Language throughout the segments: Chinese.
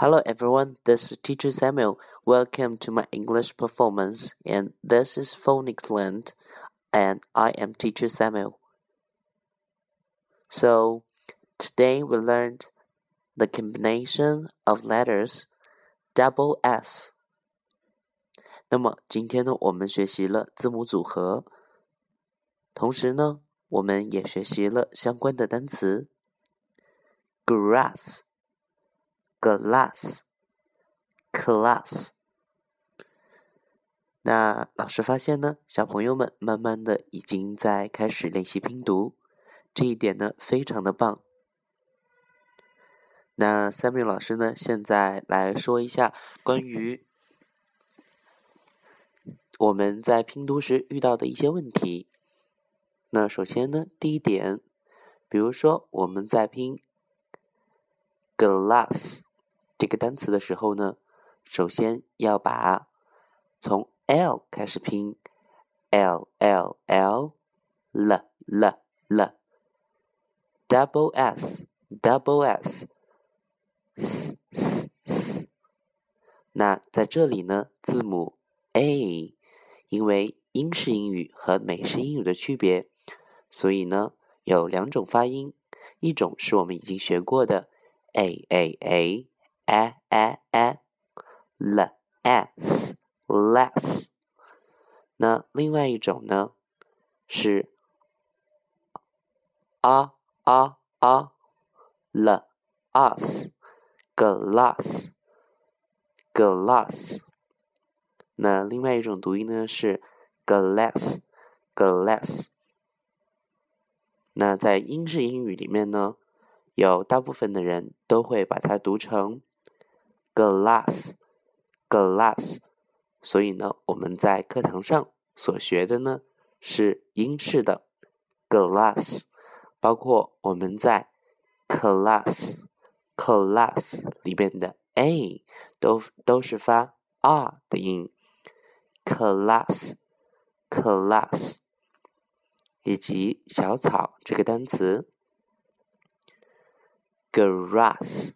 Hello everyone, this is Teacher Samuel. Welcome to my English performance, and this is Phonics Land, and I am Teacher Samuel. So, today we learned the combination of letters double S. 那么今天呢，我们学习了字母组合，同时呢，我们也学习了相关的单词：grass、 glass、class。那老师发现呢，小朋友们慢慢的已经在开始练习拼读，这一点呢非常的棒。那 Samuel 老师呢，现在来说一下关于。我们在拼读时遇到的一些问题。那首先呢，第一点，比如说我们在拼 glass 这个单词的时候呢，首先要把从 l 开始拼，l l l l l l double s double s s s s。那在这里呢，字母 a。因为英式英语和美式英语的区别，所以呢有两种发音，一种是我们已经学过的 a a a a a a l s less，那另外一种呢是 a a a l us glass glass。那另外一种读音呢是 glass，glass。那在英式英语里面呢，有大部分的人都会把它读成 glass，glass。所以呢，我们在课堂上所学的呢是英式的 glass，包括我们在 class，class 里边的 a 都都是发 r 的音。class，class，以及小草这个单词，grass，grass。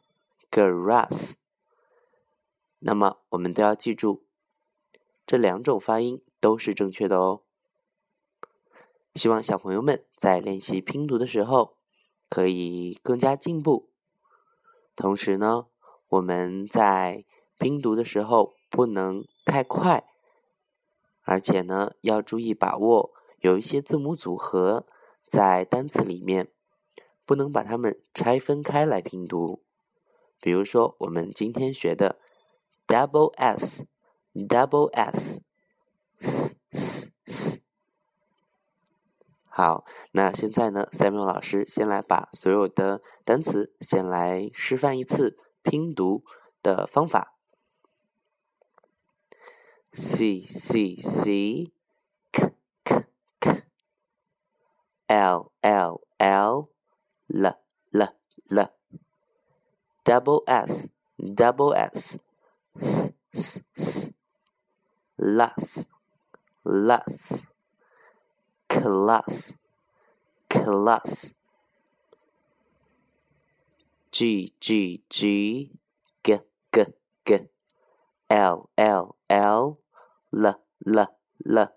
那么我们都要记住，这两种发音都是正确的哦。希望小朋友们在练习拼读的时候可以更加进步。同时呢，我们在拼读的时候不能太快。而且呢，要注意把握，有一些字母组合在单词里面，不能把它们拆分开来拼读。比如说，我们今天学的 double s，double s，s s s。好，那现在呢，Samuel 老师先来把所有的单词先来示范一次拼读的方法。C C C K K K L L L L L L double S double S S S S less less class class. G G G G G G. L L L l l l.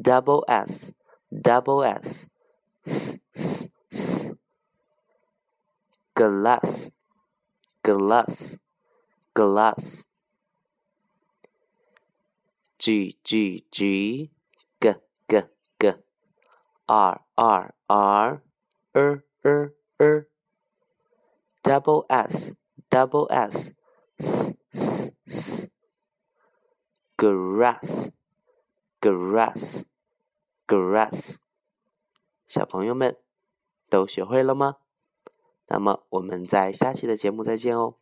Double s double s. S s s. Glass glass glass g g g g g g r r r er er er double s double s s s s grass, grass, grass。小朋友们都学会了吗？那么我们在下期的节目再见哦。